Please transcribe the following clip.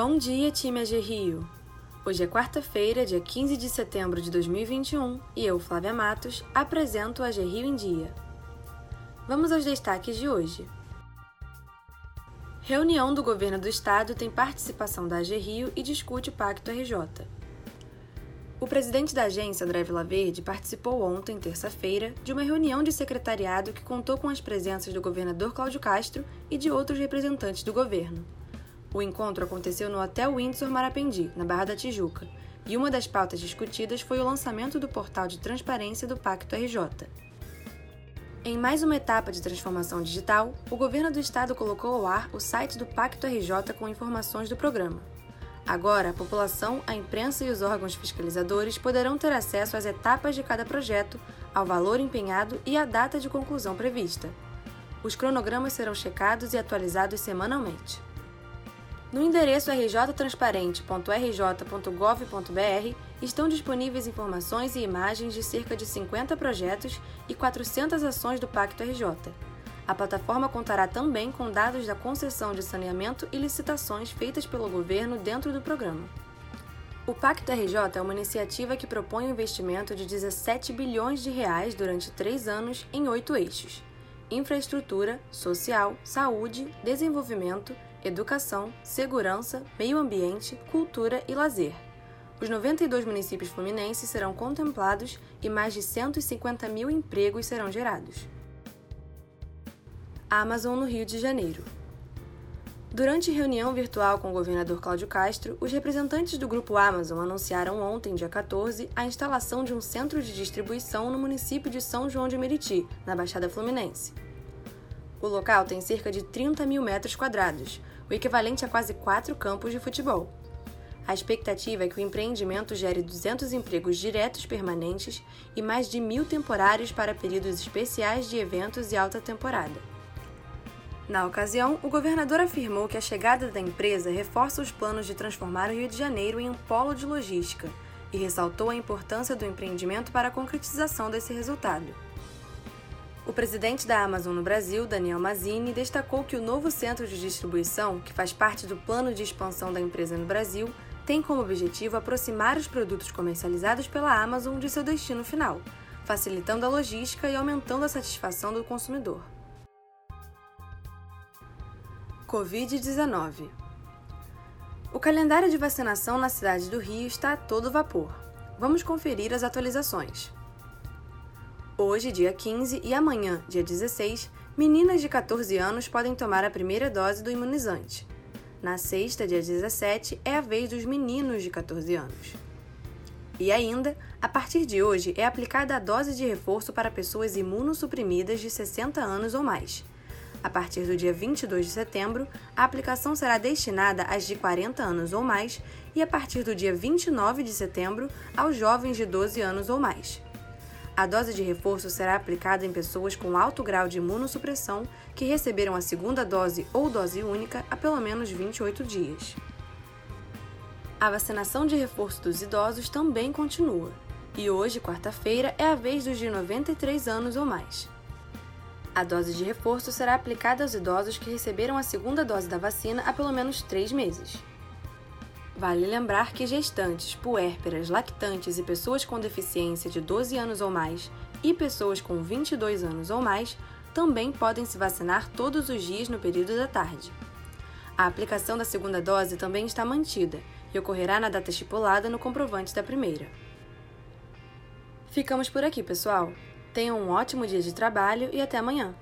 Bom dia, time AG Rio! Hoje é quarta-feira, dia 15 de setembro de 2021 e eu, Flávia Matos, apresento o AG Rio em Dia. Vamos aos destaques de hoje. Reunião do Governo do Estado tem participação da AG Rio e discute o Pacto RJ. O presidente da agência, André Vilaverde, participou ontem, terça-feira, de uma reunião de secretariado que contou com as presenças do governador Cláudio Castro e de outros representantes do governo. O encontro aconteceu no Hotel Windsor Marapendi, na Barra da Tijuca, e uma das pautas discutidas foi o lançamento do portal de transparência do Pacto RJ. Em mais uma etapa de transformação digital, o governo do estado colocou ao ar o site do Pacto RJ com informações do programa. Agora, a população, a imprensa e os órgãos fiscalizadores poderão ter acesso às etapas de cada projeto, ao valor empenhado e à data de conclusão prevista. Os cronogramas serão checados e atualizados semanalmente. No endereço rjtransparente.rj.gov.br estão disponíveis informações e imagens de cerca de 50 projetos e 400 ações do Pacto RJ. A plataforma contará também com dados da concessão de saneamento e licitações feitas pelo governo dentro do programa. O Pacto RJ é uma iniciativa que propõe um investimento de 17 bilhões de reais durante três anos em oito eixos: infraestrutura, social, saúde, desenvolvimento, educação, segurança, meio ambiente, cultura e lazer. Os 92 municípios fluminenses serão contemplados e mais de 150 mil empregos serão gerados. Amazon no Rio de Janeiro. Durante reunião virtual com o governador Cláudio Castro, os representantes do grupo Amazon anunciaram ontem, dia 14, a instalação de um centro de distribuição no município de São João de Meriti, na Baixada Fluminense. O local tem cerca de 30 mil metros quadrados, o equivalente a quase quatro campos de futebol. A expectativa é que o empreendimento gere 200 empregos diretos permanentes e mais de mil temporários para períodos especiais de eventos e alta temporada. Na ocasião, o governador afirmou que a chegada da empresa reforça os planos de transformar o Rio de Janeiro em um polo de logística e ressaltou a importância do empreendimento para a concretização desse resultado. O presidente da Amazon no Brasil, Daniel Mazzini, destacou que o novo centro de distribuição, que faz parte do plano de expansão da empresa no Brasil, tem como objetivo aproximar os produtos comercializados pela Amazon de seu destino final, facilitando a logística e aumentando a satisfação do consumidor. Covid-19 O calendário de vacinação na cidade do Rio está a todo vapor. Vamos conferir as atualizações. Hoje, dia 15, e amanhã, dia 16, meninas de 14 anos podem tomar a primeira dose do imunizante. Na sexta, dia 17, é a vez dos meninos de 14 anos. E ainda, a partir de hoje, é aplicada a dose de reforço para pessoas imunossuprimidas de 60 anos ou mais. A partir do dia 22 de setembro, a aplicação será destinada às de 40 anos ou mais e a partir do dia 29 de setembro, aos jovens de 12 anos ou mais. A dose de reforço será aplicada em pessoas com alto grau de imunossupressão que receberam a segunda dose ou dose única há pelo menos 28 dias. A vacinação de reforço dos idosos também continua, e hoje, quarta-feira, é a vez dos de 93 anos ou mais. A dose de reforço será aplicada aos idosos que receberam a segunda dose da vacina há pelo menos três meses. Vale lembrar que gestantes, puérperas, lactantes e pessoas com deficiência de 12 anos ou mais e pessoas com 22 anos ou mais também podem se vacinar todos os dias no período da tarde. A aplicação da segunda dose também está mantida e ocorrerá na data estipulada no comprovante da primeira. Ficamos por aqui, pessoal. Tenham um ótimo dia de trabalho e até amanhã!